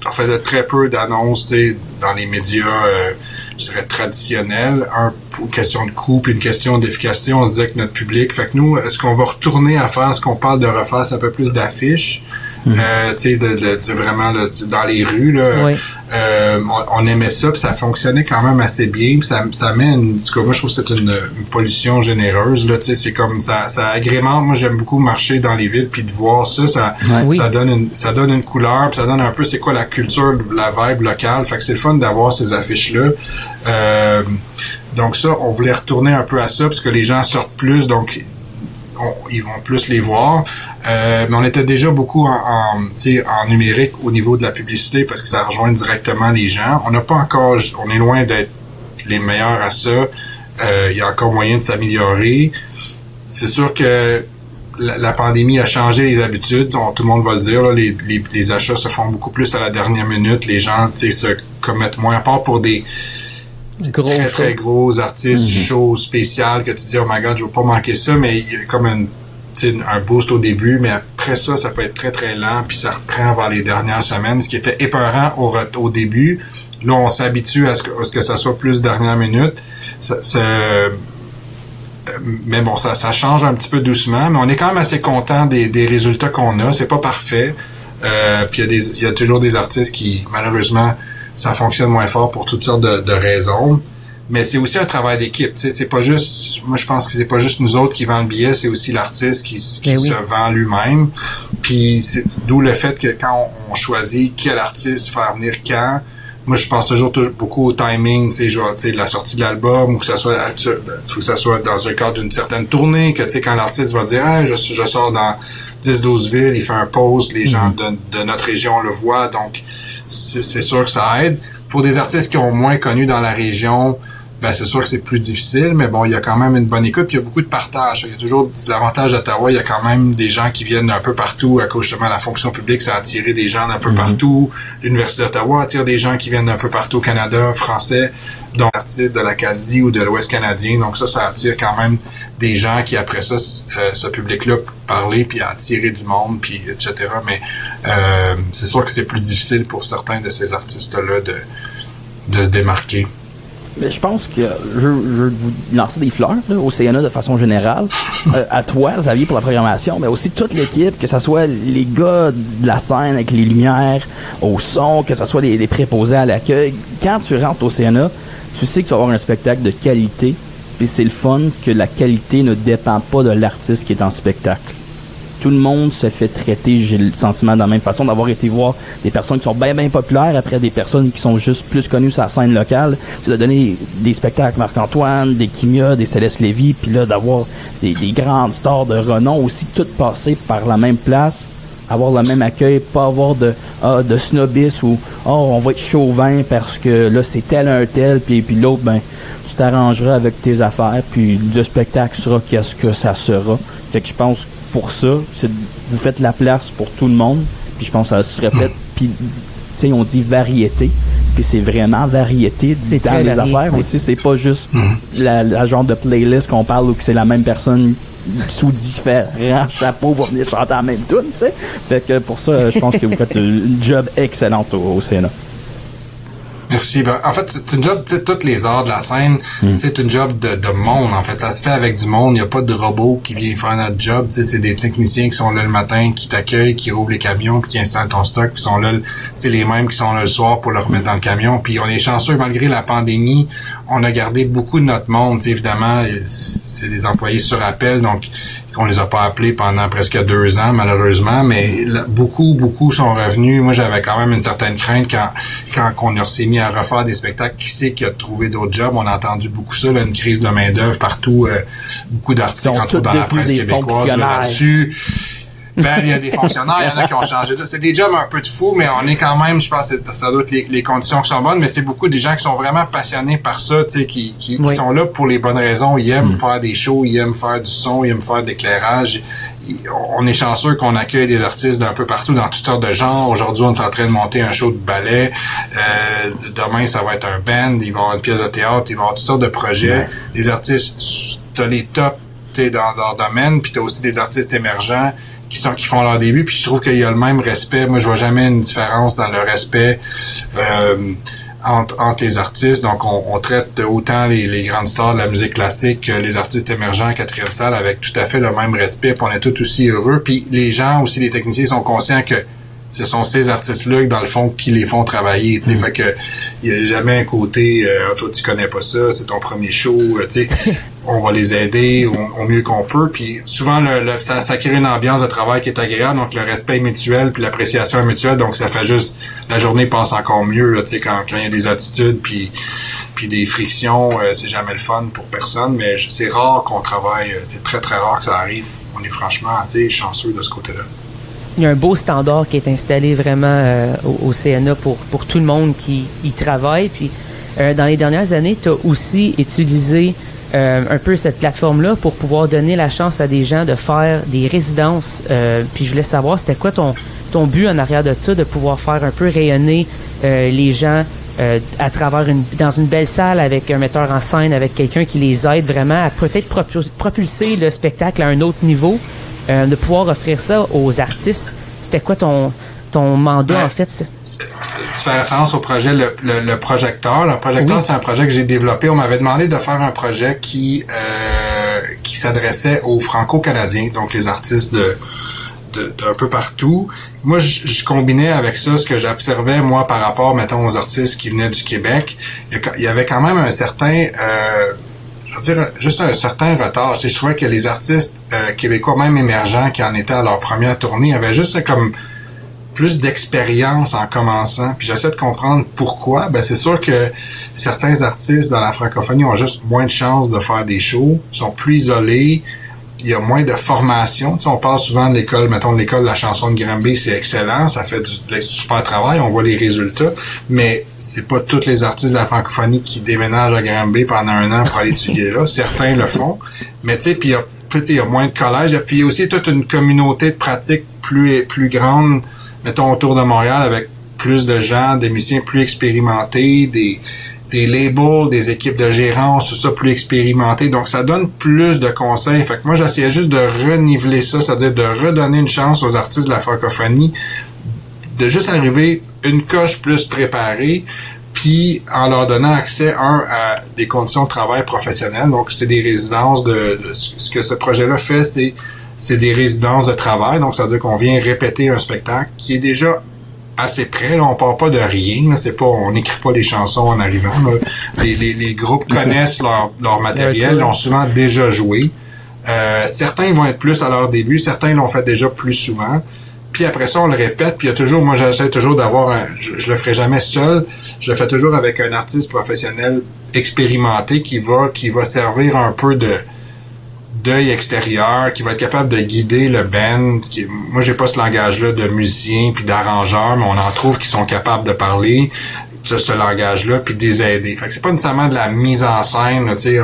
On faisait très peu d'annonces, dans les médias, euh, je dirais, traditionnels. Un, une question de coût, puis une question d'efficacité, on se disait que notre public. Fait que nous, est-ce qu'on va retourner à faire ce qu'on parle de refaire, c'est un peu plus d'affiches? Euh, tu sais, de, de, de vraiment là, dans les rues, là, Oui. Euh, on, on aimait ça, puis ça fonctionnait quand même assez bien, puis ça, ça met une, tout cas, moi je trouve que c'est une, une pollution généreuse là, tu sais, c'est comme ça, ça agrémente. Moi j'aime beaucoup marcher dans les villes puis de voir ça, ça, Oui. ça donne une, ça donne une couleur, puis ça donne un peu c'est quoi la culture, la vibe locale. Fait que c'est le fun d'avoir ces affiches là. Euh, donc ça, on voulait retourner un peu à ça parce que les gens sortent plus, donc ils vont plus les voir. Euh, mais on était déjà beaucoup en, numérique au niveau de la publicité parce que ça rejoint directement les gens. On n'a pas encore, on est loin d'être les meilleurs à ça. Euh, Il y a encore moyen de s'améliorer. C'est sûr que la, pandémie a changé les habitudes. Tout le monde va le dire. les, les, achats se font beaucoup plus à la dernière minute. Les gens se commettent moins, à part pour des Gros très, show. très gros artistes, shows spéciales que tu dis, oh my god, je veux pas manquer ça, mais il y a comme une, un boost au début, mais après ça, ça peut être très, très lent, puis ça reprend vers les dernières semaines, ce qui était épeurant au, au début. Là, on s'habitue à ce que, à ce que ça soit plus dernière minute. Ça, ça- euh, mais bon, ça, ça change un petit peu doucement, mais on est quand même assez content des, des résultats qu'on a. C'est pas parfait. Euh, puis il y, y a toujours des artistes qui, malheureusement, ça fonctionne moins fort pour toutes sortes de, de raisons. Mais c'est aussi un travail d'équipe. tu sais, C'est pas juste. Moi, je pense que c'est pas juste nous autres qui vendons le billet, c'est aussi l'artiste qui, qui Ben oui. se vend lui-même. Puis c'est d'où le fait que quand on, on choisit quel artiste faire venir quand, moi je pense toujours, toujours beaucoup au timing, tu sais, genre, tu sais, la sortie de l'album ou que ça soit, faut que ça soit dans un cadre d'une certaine tournée, que tu sais quand l'artiste va dire, ah, je, je sors dans 10-12 villes, il fait un pause, les gens de, de notre région le voient, donc c'est sûr que ça aide. Pour des artistes qui ont moins connu dans la région, ben c'est sûr que c'est plus difficile, mais bon, il y a quand même une bonne écoute, puis il y a beaucoup de partage. Il y a toujours l'avantage d'Ottawa, il y a quand même des gens qui viennent d'un peu partout à cause justement la fonction publique, ça a attiré des gens d'un peu partout. L'Université d'Ottawa attire des gens qui viennent d'un peu partout au Canada, français, dont artistes de l'Acadie ou de l'Ouest canadien. Donc ça, ça attire quand même des gens qui après ça, euh, ce public-là parler puis attirer du monde puis etc. Mais euh, c'est sûr que c'est plus difficile pour certains de ces artistes-là de de se démarquer. Mais je pense que je, je veux vous lancer des fleurs là, au CNA de façon générale. Euh, à toi, Xavier, pour la programmation, mais aussi toute l'équipe, que ce soit les gars de la scène avec les lumières, au son, que ce soit les, les préposés à l'accueil. Quand tu rentres au CNA, tu sais que tu vas avoir un spectacle de qualité. Puis c'est le fun que la qualité ne dépend pas de l'artiste qui est en spectacle tout le monde se fait traiter, j'ai le sentiment de la même façon, d'avoir été voir des personnes qui sont bien, bien populaires après des personnes qui sont juste plus connues sur la scène locale. Tu as donné des spectacles Marc-Antoine, des Kimia, des Céleste Lévy, puis là, d'avoir des, des grandes stars de renom aussi, toutes passées par la même place, avoir le même accueil, pas avoir de, ah, de snobisme ou oh, on va être chauvin parce que là, c'est tel un tel, puis, puis l'autre, ben, tu t'arrangeras avec tes affaires, puis le spectacle sera qu'est-ce que ça sera. Fait que je pense pour ça, c'est vous faites la place pour tout le monde, puis je pense que ça se reflète. Puis, tu sais, on dit variété, puis c'est vraiment variété C'est dans les varié, affaires oui. aussi. C'est pas juste la, la genre de playlist qu'on parle où que c'est la même personne sous différents chapeaux va venir chanter en même tune, tu sais. Fait que pour ça, je pense que vous faites une job excellente au, au Sénat. Merci. Ben, en fait, c'est une job, tu sais, toutes les arts de la scène, c'est une job de, de monde, en fait. Ça se fait avec du monde. Il n'y a pas de robot qui vient faire notre job. Tu sais, c'est des techniciens qui sont là le matin, qui t'accueillent, qui rouvrent les camions, puis qui installent ton stock, puis sont là. C'est les mêmes qui sont là le soir pour le remettre dans le camion. Puis on est chanceux, malgré la pandémie, on a gardé beaucoup de notre monde. Évidemment, c'est des employés sur appel, donc on les a pas appelés pendant presque deux ans, malheureusement, mais là, beaucoup, beaucoup sont revenus. Moi, j'avais quand même une certaine crainte quand, quand on s'est mis à refaire des spectacles. Qui sait qui a trouvé d'autres jobs? On a entendu beaucoup ça, là, une crise de main-d'œuvre partout, euh, beaucoup d'articles, entre autres dans la presse québécoise, là-dessus. Ben, il y a des fonctionnaires, il y en a qui ont changé. C'est des jobs un peu de fous, mais on est quand même, je pense, que ça doit être les, les conditions qui sont bonnes, mais c'est beaucoup des gens qui sont vraiment passionnés par ça, tu sais, qui, qui, qui sont là pour les bonnes raisons. Ils aiment faire des shows, ils aiment faire du son, ils aiment faire de l'éclairage. On est chanceux qu'on accueille des artistes d'un peu partout, dans toutes sortes de genres. Aujourd'hui, on est en train de monter un show de ballet. Euh, demain, ça va être un band. Ils vont avoir une pièce de théâtre. Ils vont avoir toutes sortes de projets. Des artistes, t'as les tops dans leur domaine, puis t'as aussi des artistes émergents qui sont qui font leur début puis je trouve qu'il y a le même respect moi je vois jamais une différence dans le respect euh, entre, entre les artistes donc on, on traite autant les, les, grandes stars de la musique classique que les artistes émergents à quatrième salle avec tout à fait le même respect puis on est tous aussi heureux puis les gens aussi les techniciens sont conscients que ce sont ces artistes-là, dans le fond, qui les font travailler. Tu sais, mm. fait que il y a jamais un côté, euh, toi tu connais pas ça, c'est ton premier show. Euh, tu sais, on va les aider au, mieux qu'on peut. Puis souvent, le, ça, crée une ambiance de travail qui est agréable, donc le respect mutuel puis l'appréciation mutuelle. Donc ça fait juste la journée passe encore mieux. Sais, quand il y a des attitudes puis puis des frictions, euh, c'est jamais le fun pour personne. Mais c'est rare qu'on travaille. C'est très très rare que ça arrive. On est franchement assez chanceux de ce côté-là il y a un beau standard qui est installé vraiment euh, au, CNA pour, tout le monde qui y travaille. Puis, euh, dans les dernières années, tu as aussi utilisé euh, un peu cette plateforme-là pour pouvoir donner la chance à des gens de faire des résidences. puis, je voulais savoir, c'était quoi ton, ton but en arrière de ça, de pouvoir faire un peu rayonner les gens à travers une, dans une belle salle avec un metteur en scène, avec quelqu'un qui les aide vraiment à peut-être propulser le spectacle à un autre niveau. Euh, de pouvoir offrir ça aux artistes. C'était quoi ton, ton mandat, en fait? Tu fais référence au projet Le, le, Projecteur. Le Projecteur, c'est un projet que j'ai développé. On m'avait demandé de faire un projet qui, euh, qui s'adressait aux Franco-Canadiens, donc les artistes de d'un peu partout. Moi, je, combinais avec ça ce que j'observais, moi, par rapport, mettons, aux artistes qui venaient du Québec. Il y avait quand même un certain... Euh, je veux dire, juste un certain retard. Je trouvais que les artistes euh, québécois, même émergents, qui en étaient à leur première tournée, avaient juste comme plus d'expérience en commençant. Puis j'essaie de comprendre pourquoi. Ben c'est sûr que certains artistes dans la francophonie ont juste moins de chances de faire des shows, sont plus isolés, il y a moins de formation. Tu sais, on parle souvent de l'école, mettons l'école de la chanson de Granby, c'est excellent, ça fait du, super travail, on voit les résultats, mais c'est pas tous les artistes de la francophonie qui déménagent à Granby pendant un an pour aller étudier là. Certains le font, mais tu sais, puis il y a il y a moins de collèges, puis il y a aussi toute une communauté de pratiques plus plus grande, mettons autour de Montréal avec plus de gens, des musiciens plus expérimentés, des des labels, des équipes de gérance, tout ça plus expérimenté. Donc, ça donne plus de conseils. Fait que moi, j'essayais juste de reniveler ça, c'est-à-dire de redonner une chance aux artistes de la francophonie, de juste arriver une coche plus préparée, puis en leur donnant accès, un, à des conditions de travail professionnelles. Donc, c'est des résidences de, ce que ce projet-là fait, c'est c'est des résidences de travail. Donc, ça veut dire qu'on vient répéter un spectacle qui est déjà assez près. Là, on part pas de rien. C'est pas, on n'écrit pas les chansons en arrivant. Les, les, les, groupes connaissent leur, leur matériel, l'ont souvent déjà joué. Euh, certains vont être plus à leur début, certains l'ont fait déjà plus souvent. Puis après ça, on le répète. Puis il y a toujours, moi j'essaie toujours d'avoir un, je, je, le ferai jamais seul. Je le fais toujours avec un artiste professionnel expérimenté qui va, qui va servir un peu de, d'œil extérieur, qui va être capable de guider le band. Qui, moi, j'ai pas ce langage-là de musicien puis d'arrangeur, mais on en trouve qui sont capables de parler de ce langage-là puis de les aider. Fait que c'est pas nécessairement de la mise en scène, tu sais,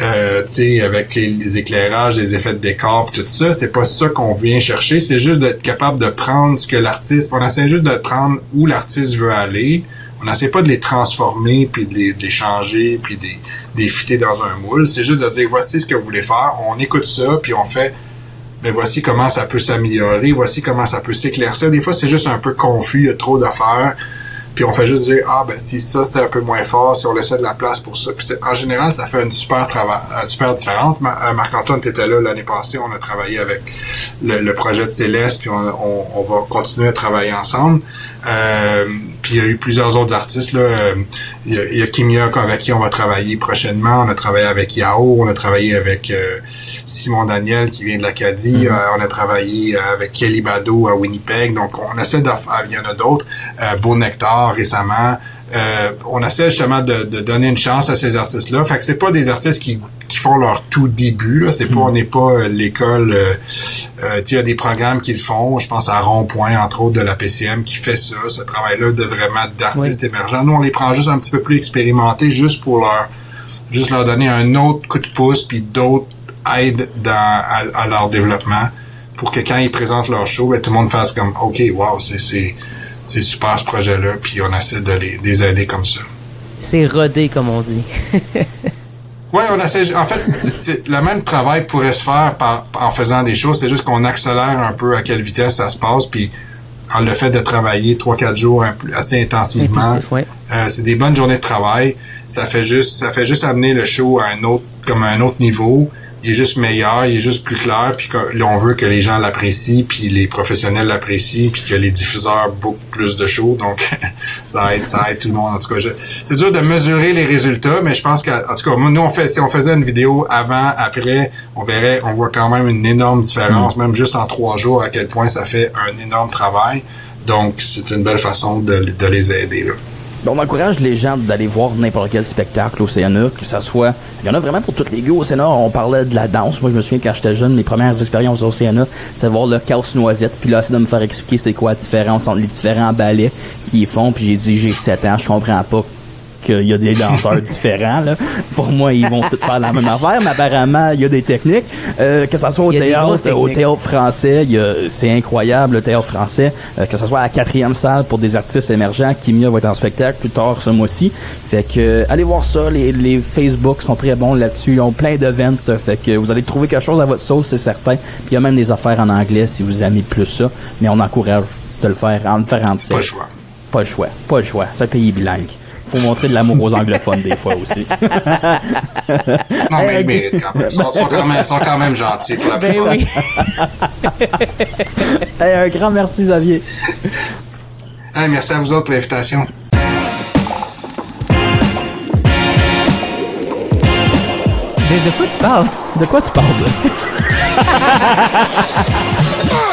euh, avec les, éclairages, les effets de décor, tout ça, c'est pas ça qu'on vient chercher. C'est juste d'être capable de prendre ce que l'artiste, on essaie juste de prendre où l'artiste veut aller, on n'essaie pas de les transformer, puis de les, changer, puis de les fitter dans un moule. C'est juste de dire, voici ce que vous voulez faire, on écoute ça, puis on fait, mais voici comment ça peut s'améliorer, voici comment ça peut s'éclaircir. Des fois, c'est juste un peu confus, il y a trop d'affaires. Puis on fait juste dire ah ben si ça c'était un peu moins fort, si on laissait de la place pour ça. Puis en général, ça fait une super travail, super différente. Euh, Marc-Antoine était là l'année passée, on a travaillé avec le, projet de Céleste, puis on, va continuer à travailler ensemble. Euh, puis il y a eu plusieurs autres artistes là. Il y a, il y a Kimia avec qui on va travailler prochainement. On a travaillé avec Yao, on a travaillé avec euh, Simon Daniel qui vient de l'Acadie. Mm-hmm. Euh, on a travaillé euh, avec Kelly Bado à Winnipeg. Donc, on essaie de faire, il y en a d'autres. Euh, Beau Nectar récemment. On essaie justement de, donner une chance à ces artistes-là. Fait que c'est pas des artistes qui qui font leur tout début. Là. C'est pas, on n'est pas euh, l'école. Euh, euh, il y a des programmes qui le font. Je pense à Rond-Point, entre autres, de la PCM, qui fait ça, ce travail-là de vraiment d'artistes émergents. Nous, on les prend juste un petit peu plus expérimentés, juste pour leur juste leur donner un autre coup de pouce, puis d'autres aides dans, à, leur développement, pour que quand ils présentent leur show, ben, tout le monde fasse comme OK, wow, c'est, c'est, super ce projet-là, puis on essaie de les, les aider comme ça. C'est rodé, comme on dit. Oui, on essaie. En fait, le même travail pourrait se faire par, en faisant des choses. C'est juste qu'on accélère un peu à quelle vitesse ça se passe, puis en le fait de travailler trois quatre jours assez intensivement. Euh, c'est des bonnes journées de travail. Ça fait juste, ça fait juste amener le show à un autre, comme à un autre niveau il est juste meilleur, il est juste plus clair, puis on veut que les gens l'apprécient, puis les professionnels l'apprécient, puis que les diffuseurs beaucoup plus de shows, donc ça aide, ça aide tout le monde. En tout cas, c'est dur de mesurer les résultats, mais je pense qu'en tout cas, nous, on fait, si on faisait une vidéo avant, après, on verrait, on voit quand même une énorme différence, mm. même juste en trois jours, à quel point ça fait un énorme travail. Donc, c'est une belle façon de, de les aider, là. On encourage les gens d'aller voir n'importe quel spectacle au CNA, que ça soit... Il y en a vraiment pour toutes les goûts au. On parlait de la danse. Moi, je me souviens quand j'étais jeune, mes premières expériences au CNA, c'est voir le chaos noisette, puis là, c'est de me faire expliquer c'est quoi la différence entre les différents ballets qu'ils font, puis j'ai dit, j'ai 7 ans, je comprends pas qu'il y a des danseurs différents. Là. Pour moi, ils vont tous faire la même affaire, mais apparemment, il y a des techniques. Euh, que ce soit au théâtre, au théâtre français, c'est incroyable le théâtre français. Euh, que ce soit à la quatrième salle pour des artistes émergents, Kimia va être en spectacle plus tard ce mois-ci. Fait que allez voir ça. Les, les Facebook sont très bons là-dessus. Ils ont plein d'events. Fait que vous allez trouver quelque chose à votre sauce, c'est certain. Puis il y a même des affaires en anglais si vous aimez plus ça. Mais on encourage de le faire en différentes Pas le choix. Pas le choix. Pas le choix. C'est un pays bilingue faut montrer de l'amour aux anglophones des fois aussi. non, mais ils méritent quand même. Ils sont, quand, même, sont quand même gentils pour la ben oui. un grand merci, Xavier. merci à vous autres pour l'invitation. De, de, quoi tu parles? De quoi tu parles?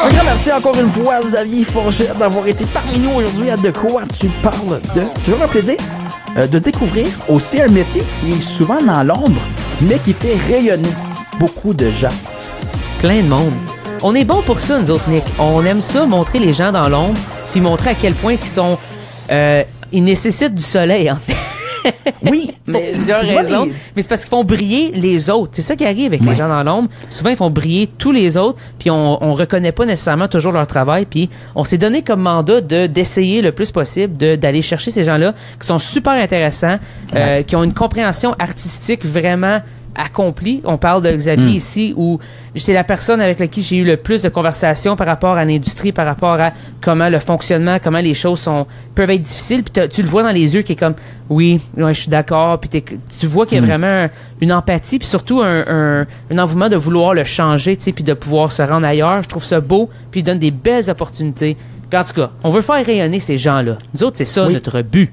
Un grand merci encore une fois, Xavier Forget, d'avoir été parmi nous aujourd'hui à De quoi tu parles de? Toujours un plaisir euh, de découvrir aussi un métier qui est souvent dans l'ombre, mais qui fait rayonner beaucoup de gens. Plein de monde. On est bon pour ça, nous autres, Nick. On aime ça, montrer les gens dans l'ombre, puis montrer à quel point ils sont... Euh, ils nécessitent du soleil, en fait. oui, mais Mais c'est parce qu'ils font briller les autres. C'est ça qui arrive avec les gens dans l'ombre. Souvent, ils font briller tous les autres, puis on, on reconnaît pas nécessairement toujours leur travail. Puis on s'est donné comme mandat de d'essayer le plus possible d'aller chercher ces gens-là qui sont super intéressants, euh, qui ont une compréhension artistique vraiment accompli. On parle de Xavier hmm. ici, où c'est la personne avec laquelle j'ai eu le plus de conversations par rapport à l'industrie, par rapport à comment le fonctionnement, comment les choses sont peuvent être difficiles. Puis tu le vois dans les yeux qui est comme oui, je suis d'accord. Puis tu vois qu'il y a hmm. vraiment une empathie, puis surtout un, un, envouement de vouloir le changer, tu sais, puis de pouvoir se rendre ailleurs. Je trouve ça beau, puis il donne des belles opportunités. Puis en tout cas, on veut faire rayonner ces gens-là. Nous autres, c'est ça notre but.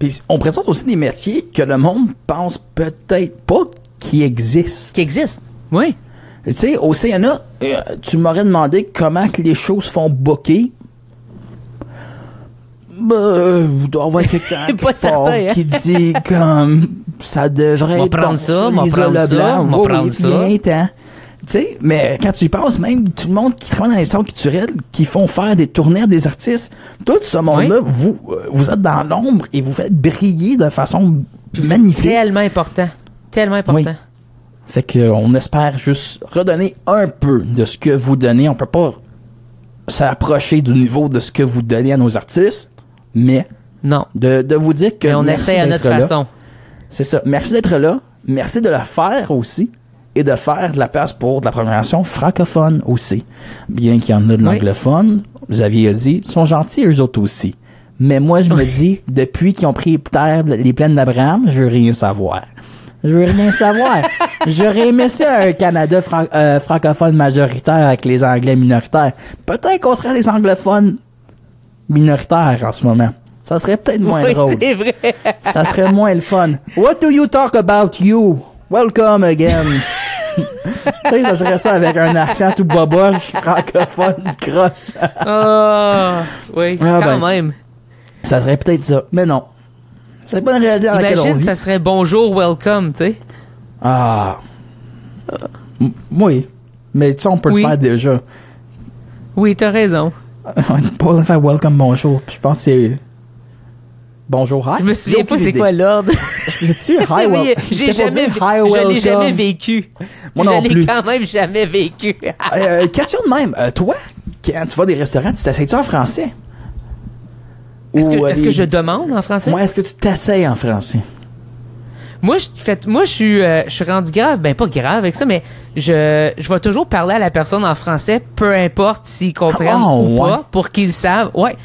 Puis on présente aussi des métiers que le monde pense peut-être pas qui existe. Qui existe, oui. Tu sais, au CNA, euh, tu m'aurais demandé comment que les choses font bokeh. Ben, il doit y avoir quelqu'un hein. qui dit comme ça devrait être prendre ça, on prendre ça, on prendre ça. sais, mais quand tu y penses, même tout le monde qui travaille dans les centres culturels, qui font faire des tournées à des artistes, tout ce monde-là, vous, euh, vous êtes dans l'ombre et vous faites briller de façon magnifique. C'est tellement important. Tellement important. C'est qu'on espère juste redonner un peu de ce que vous donnez. On peut pas s'approcher du niveau de ce que vous donnez à nos artistes, mais non. De, vous dire que mais on essaie à notre façon. C'est ça. Merci d'être là. Merci de le faire aussi et de faire de la place pour de la programmation francophone aussi. Bien qu'il y en a de l'anglophone, vous aviez dit, ils sont gentils eux autres aussi. Mais moi, je me dis, depuis qu'ils ont pris terre les plaines d'Abraham, je veux rien savoir. Je veux rien savoir. J'aurais aimé ça un Canada euh, francophone majoritaire avec les Anglais minoritaires. Peut-être qu'on serait des anglophones minoritaires en ce moment. Ça serait peut-être moins oui, drôle. C'est vrai. ça serait moins le fun. What do you talk about you? Welcome again. tu sais, ça serait ça avec un accent tout boboche, francophone, croche. oh, oui, ah, quand ben, même. Ça serait peut-être ça, mais non. C'est pas une réalité dans laquelle on vit. ça serait bonjour, welcome, tu sais. Ah. M- Oui. Mais tu sais, on peut Oui. le faire déjà. Oui, t'as raison. On besoin de faire welcome, bonjour. Puis je pense que c'est. Bonjour, hi. Je me souviens pas c'est quoi l'ordre. Je me suis hi, Oui, j'ai jamais, hi, je jamais vécu. Moi je non l'ai plus. quand même jamais vécu. Euh, question de même. Euh, toi, quand tu vas des restaurants, tu t'essayes-tu en français? Est-ce que, je demande en français? Moi, est-ce que tu t'essayes en français? Moi, je fait, moi, je suis, euh, je suis rendu grave, ben pas grave avec ça, mais je, je vais toujours parler à la personne en français, peu importe s'ils comprennent Oh, ou ouais. pas, pour qu'ils savent. Ouais.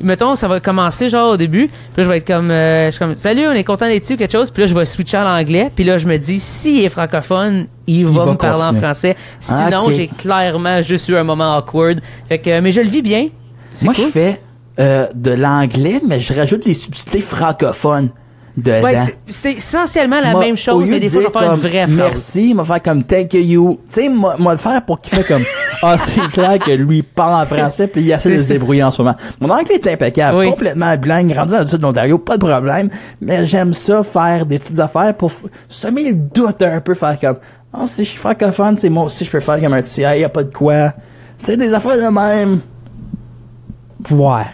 Mettons, ça va commencer genre au début, puis là, je vais être comme, euh, je suis comme, salut, on est content d'être ici ou quelque chose, puis là, je vais switcher à l'anglais, puis là, je me dis, s'il est francophone, il, va, va me parler en français. Ah, Sinon, j'ai clairement juste eu un moment awkward. Fait que, mais je le vis bien. C'est Moi, cool. je fais euh, de l'anglais, mais je rajoute les subtilités francophones dedans. Ouais, c'est- c'est essentiellement la même chose, mais de des fois, je vais faire une vraie phrase. Merci, m'a faire comme thank you. Tu sais, moi, moi, le faire pour qu'il fait comme Ah, c'est clair que lui parle en français, puis il essaie de se débrouiller en ce moment. Mon anglais est impeccable, Oui. complètement blanc, grandi dans le sud de l'Ontario, pas de problème. Mais j'aime ça, faire des petites affaires pour semer le doute un peu, faire comme Ah, si je suis francophone, c'est moi aussi, je peux faire comme un Hey, y a pas de quoi. Tu sais, des affaires de même. Voir.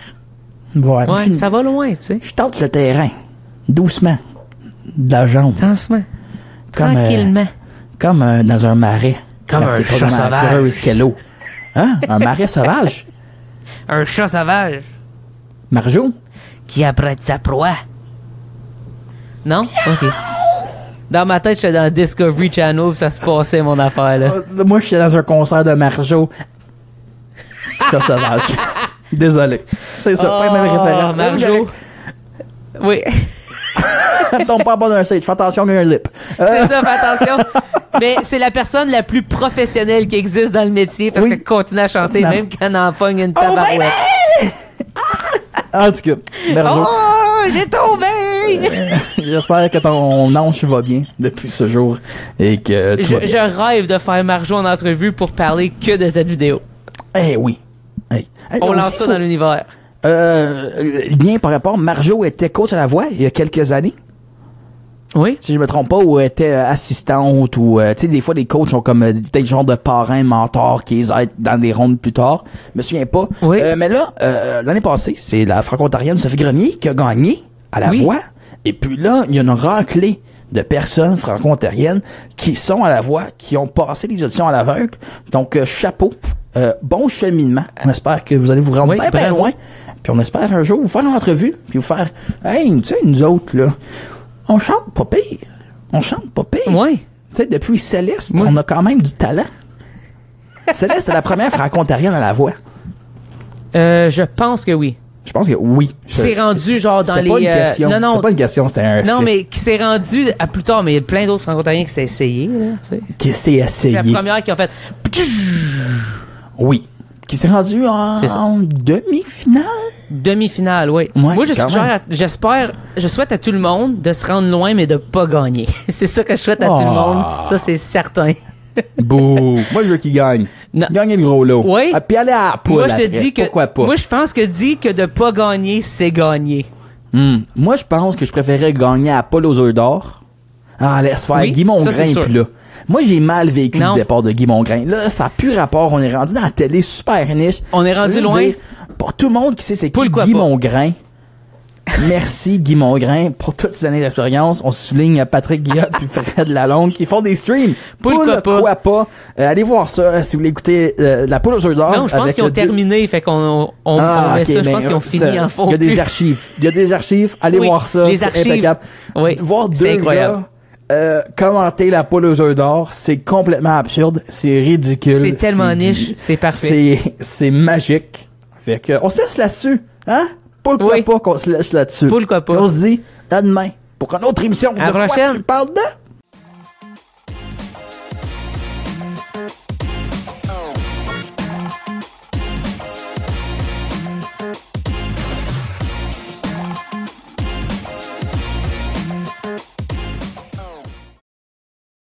Voir. Ouais, ça va loin, tu sais. je tente le terrain. Doucement. De la jambe. Doucement. Comme, euh, Tranquillement. Comme euh, dans un marais. Comme Quand un chat sauvage. creuse qu'est l'eau. Hein? Un marais sauvage? Un chat sauvage Marjo? qui apprête sa proie. Non? OK. Dans ma tête, j'étais dans Discovery Channel, ça se passait, mon affaire, là. Moi, je suis dans un concert de Marjo. Chat sauvage. Désolé. C'est ça, pas la même Oh, référence. C'est Marjo. Oui. Tombe pas en bas d'un stage. Fais attention, il y a un lip. Euh, C'est ça, fais attention. Mais c'est la personne la plus professionnelle qui existe dans le métier parce Oui. qu'elle continue à chanter Non. même quand elle en pogne une Oh, tabarouette. en tout cas, Marjo, Oh, j'ai tombé! j'espère que ton ange va bien depuis ce jour et que tout va Je, bien. je rêve de faire Marjo en entrevue pour parler que de cette vidéo. Eh oui. Hey. Hey, On lance ça faut- dans l'univers. Euh, lien par rapport, Marjo était coach à la voix il y a quelques années. Oui? si je me trompe pas, ou était euh, assistante, ou, euh, tu sais, des fois, les coachs ont comme euh, peut-être genre de parrain, mentor qui les aident dans des rondes plus tard. Je me souviens pas. Oui. Euh, mais là, l'année passée, c'est la franco-ontarienne Sophie Grenier qui a gagné à la Oui. voix. Et puis là, il y a une raclée de personnes franco-ontariennes qui sont à la voix, qui ont passé les auditions à l'aveugle. Donc, chapeau. Euh, bon cheminement. On espère que vous allez vous rendre Oui, bien, loin. Puis on espère un jour vous faire une entrevue, puis vous faire, hey, tu sais, nous autres, là, on chante pas pire. On chante pas pire. Oui. Tu sais, depuis Céleste, Oui. on a quand même du talent. Céleste, c'est la première franco-ontarienne à la voix. Euh, je pense que oui. Je pense que oui. C'est rendu genre dans pas les, une euh, non, non. C'était pas une question, c'était un Non, fait. mais qui s'est rendu à plus tard, mais il y a plein d'autres franco-ontariens qui s'est essayé, là, tu sais. Qui s'est C'est la essayé. première qui a fait. Oui. Qui s'est rendu en, en demi-finale. Demi-finale, oui. Ouais, Moi, je suggère j'espère, je souhaite à tout le monde de se rendre loin, mais de pas gagner. c'est ça que je souhaite à tout le Ah. monde. Ça, c'est certain. Bouh. Moi, je veux qu'il gagne. Non. Gagner le gros lot. Oui. Ah, puis aller à la poule moi, je te après. dis que. Pourquoi pas? Moi, je pense que dit que de pas gagner, c'est gagner. Hmm. Moi, je pense que je préférais gagner à Paul aux œufs d'or. Ah, laisse faire. Oui, Guy Mongrain, puis là. Moi, j'ai mal vécu Non. le départ de Guy Mongrain. Là, ça n'a plus rapport. On est rendu dans la télé super niche. On est rendu loin. dire, pour tout le monde qui sait c'est qui Guy? Mongrain, merci Guy Mongrain pour toutes ces années d'expérience. On souligne Patrick Guillot puis Fred Lalonde qui font des streams. Pourquoi pas? Pourquoi pas? Euh, allez voir ça euh, si vous voulez écouter euh, La poule aux œufs d'or. non, je pense qu'ils ont deux- terminé, fait qu'on on, on ah, met ok, ça. Je pense qu'ils ont ça, fini en fond. Il y a des archives. Il y a des archives. Allez Oui, voir ça. les C'est archives. impeccable. Oui, Voir deux incroyable. gars euh, commenter la poule aux œufs d'or, c'est complètement absurde. C'est ridicule. C'est tellement niche, c'est parfait. C'est, c'est magique. Fait que, on se laisse là-dessus. Hein? Pourquoi Oui. pas qu'on se laisse là-dessus? Pourquoi pas? On se dit, à demain. Pour une autre émission À de quoi prochaine. tu parles de?